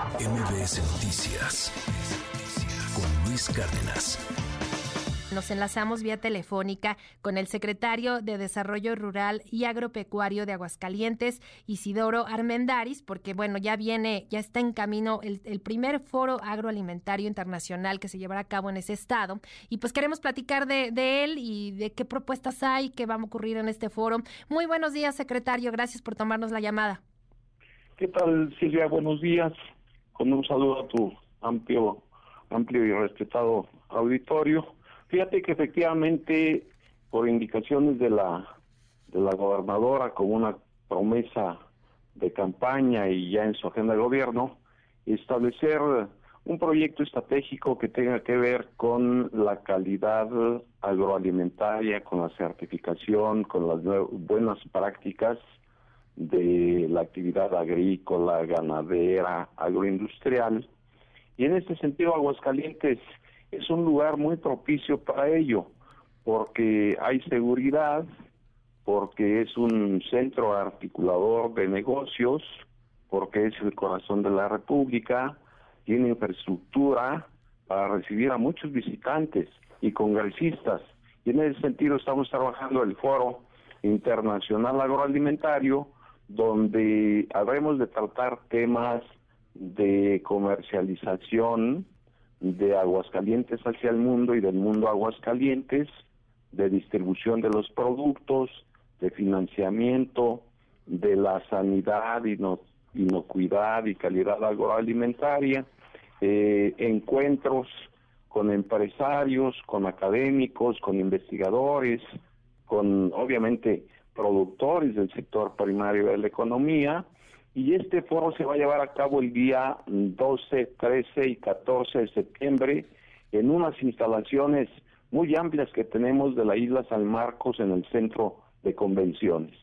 MBS Noticias con Luis Cárdenas. Nos enlazamos vía telefónica con el secretario de Desarrollo Rural y Agropecuario de Aguascalientes, Isidoro Armendaris, porque bueno, ya viene, ya está en camino el, primer foro agroalimentario internacional que se llevará a cabo en ese estado. Y pues queremos platicar de, de él y de qué propuestas hay, qué va a ocurrir en este foro. Muy buenos días, secretario. Gracias por tomarnos la llamada. ¿Qué tal, Silvia? Buenos días. Con un saludo a tu amplio, amplio y respetado auditorio. Fíjate que efectivamente, por indicaciones de la, de la gobernadora, como una promesa de campaña y ya en su agenda de gobierno, establecer un proyecto estratégico que tenga que ver con la calidad agroalimentaria, con la certificación, con las buenas prácticas de la actividad agrícola, ganadera, agroindustrial. Y en este sentido, Aguascalientes es un lugar muy propicio para ello, porque hay seguridad, porque es un centro articulador de negocios, porque es el corazón de la República, tiene infraestructura para recibir a muchos visitantes y congresistas. Y en ese sentido estamos trabajando el Foro Internacional Agroalimentario, donde habremos de tratar temas de comercialización de Aguascalientes hacia el mundo y del mundo a Aguascalientes, de distribución de los productos, de financiamiento, de la sanidad, no inocuidad y calidad agroalimentaria, eh, encuentros con empresarios, con académicos, con investigadores, con obviamente productores del sector primario de la economía, y este foro se va a llevar a cabo el día 12, 13 y 14 de septiembre en unas instalaciones muy amplias que tenemos de la isla San Marcos en el centro de convenciones.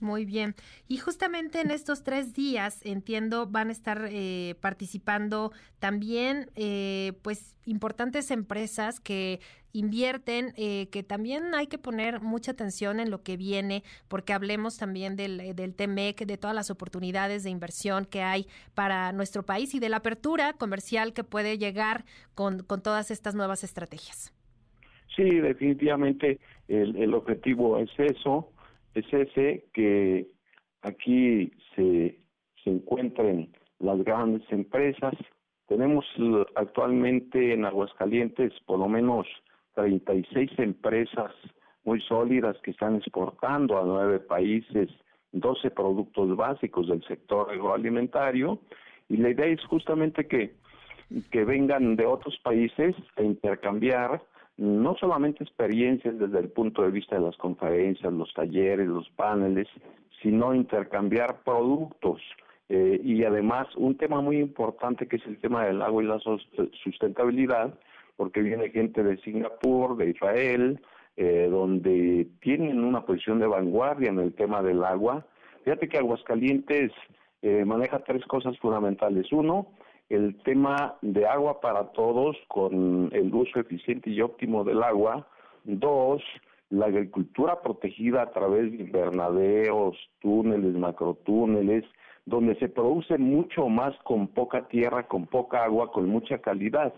Muy bien. Y justamente en estos tres días, entiendo, van a estar eh, participando también, eh, pues, importantes empresas que invierten, eh, que también hay que poner mucha atención en lo que viene, porque hablemos también del, del TEMEC, de todas las oportunidades de inversión que hay para nuestro país y de la apertura comercial que puede llegar con, con todas estas nuevas estrategias. Sí, definitivamente el, el objetivo es eso es ese que aquí se, se encuentren las grandes empresas. Tenemos eh, actualmente en Aguascalientes por lo menos 36 empresas muy sólidas que están exportando a nueve países 12 productos básicos del sector agroalimentario y la idea es justamente que, que vengan de otros países a intercambiar no solamente experiencias desde el punto de vista de las conferencias, los talleres, los paneles, sino intercambiar productos. Eh, y además un tema muy importante que es el tema del agua y la sustentabilidad, porque viene gente de Singapur, de Israel, eh, donde tienen una posición de vanguardia en el tema del agua. Fíjate que Aguascalientes eh, maneja tres cosas fundamentales. Uno, el tema de agua para todos con el uso eficiente y óptimo del agua. Dos, la agricultura protegida a través de invernaderos, túneles, macrotúneles, donde se produce mucho más con poca tierra, con poca agua, con mucha calidad.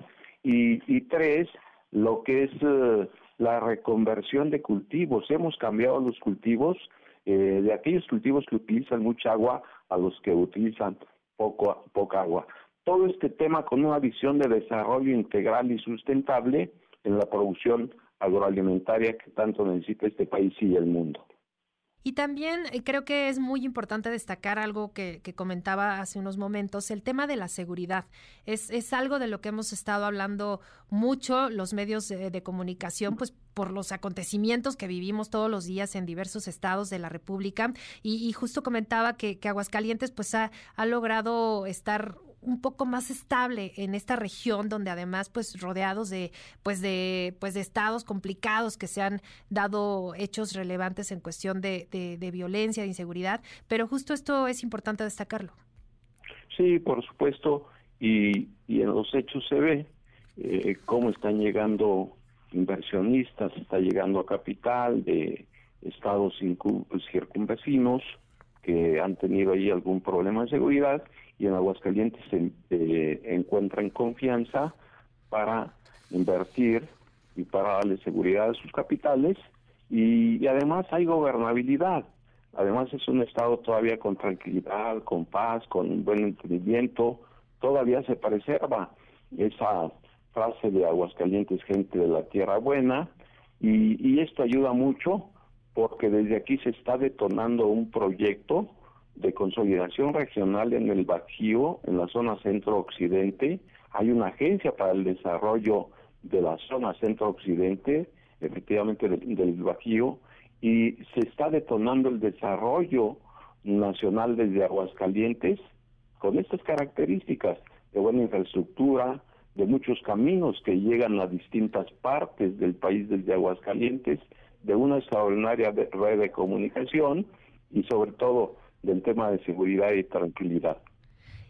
Y, tres, lo que es eh, la reconversión de cultivos. Hemos cambiado los cultivos eh, de aquellos cultivos que utilizan mucha agua a los que utilizan poco, poca agua todo este tema con una visión de desarrollo integral y sustentable en la producción agroalimentaria que tanto necesita este país y el mundo. Y también eh, creo que es muy importante destacar algo que, comentaba hace unos momentos, el tema de la seguridad. Es, es, algo de lo que hemos estado hablando mucho los medios de, comunicación, pues por los acontecimientos que vivimos todos los días en diversos estados de la República. Y, justo comentaba que, que Aguascalientes pues ha, ha logrado estar un poco más estable en esta región donde además pues rodeados de pues de pues de estados complicados que se han dado hechos relevantes en cuestión de, de, violencia de inseguridad. Pero justo esto es importante destacarlo. Sí por supuesto. Y, y en los hechos se ve eh, cómo están llegando inversionistas está llegando a capital de estados circunvecinos que han tenido ahí algún problema de seguridad y en Aguascalientes se eh, encuentran confianza para invertir y para darle seguridad a sus capitales y, además hay gobernabilidad. Además es un estado todavía con tranquilidad, con paz, con buen entendimiento. Todavía se preserva esa frase de Aguascalientes, gente de la tierra buena, y, y esto ayuda mucho porque desde aquí se está detonando un proyecto de consolidación regional en el Bajío, en la zona centro-occidente. Hay una agencia para el desarrollo de la zona centro-occidente, efectivamente del, Bajío, y se está detonando el desarrollo nacional desde Aguascalientes con estas características de buena infraestructura, de muchos caminos que llegan a distintas partes del país desde Aguascalientes, de una extraordinaria red de comunicación y sobre todo del tema de seguridad y tranquilidad.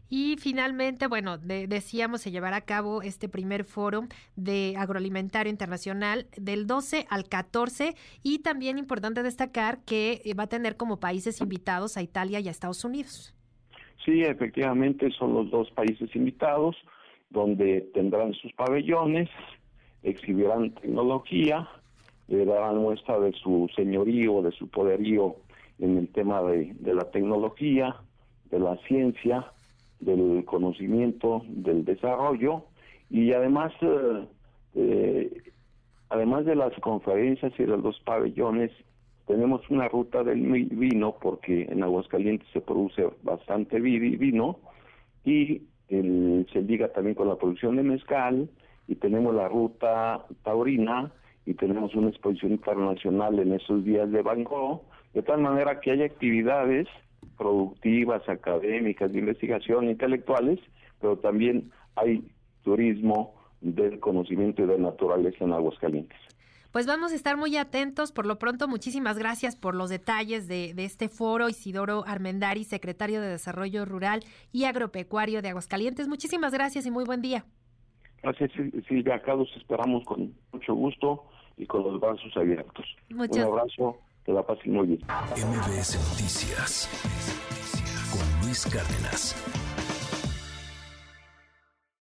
Y finalmente, bueno, decíamos, se llevará a cabo este primer foro de agroalimentario internacional del 12 al 14 y también importante destacar que va a tener como países invitados a Italia y a Estados Unidos. Sí, efectivamente son los dos países invitados donde tendrán sus pabellones, exhibirán tecnología, le darán muestra de su señorío, de su poderío en el tema de, la tecnología, de la ciencia, del conocimiento, del desarrollo. Y además, eh, eh, además de las conferencias y de los pabellones, tenemos una ruta del vino porque en Aguascalientes se produce bastante vino y se liga también con la producción de mezcal y tenemos la ruta taurina y tenemos una exposición internacional en esos días de Van de tal manera que hay actividades productivas, académicas, de investigación, intelectuales, pero también hay turismo del conocimiento y de naturaleza en Aguascalientes. Pues vamos a estar muy atentos. Por lo pronto, muchísimas gracias por los detalles de, de, este foro. Isidoro Armendari, secretario de Desarrollo Rural y Agropecuario de Aguascalientes. Muchísimas gracias y muy buen día. Gracias, Silvia. Acá los esperamos con mucho gusto y con los brazos abiertos. Un abrazo que la pasen muy bien. MBS Noticias con Luis Cárdenas.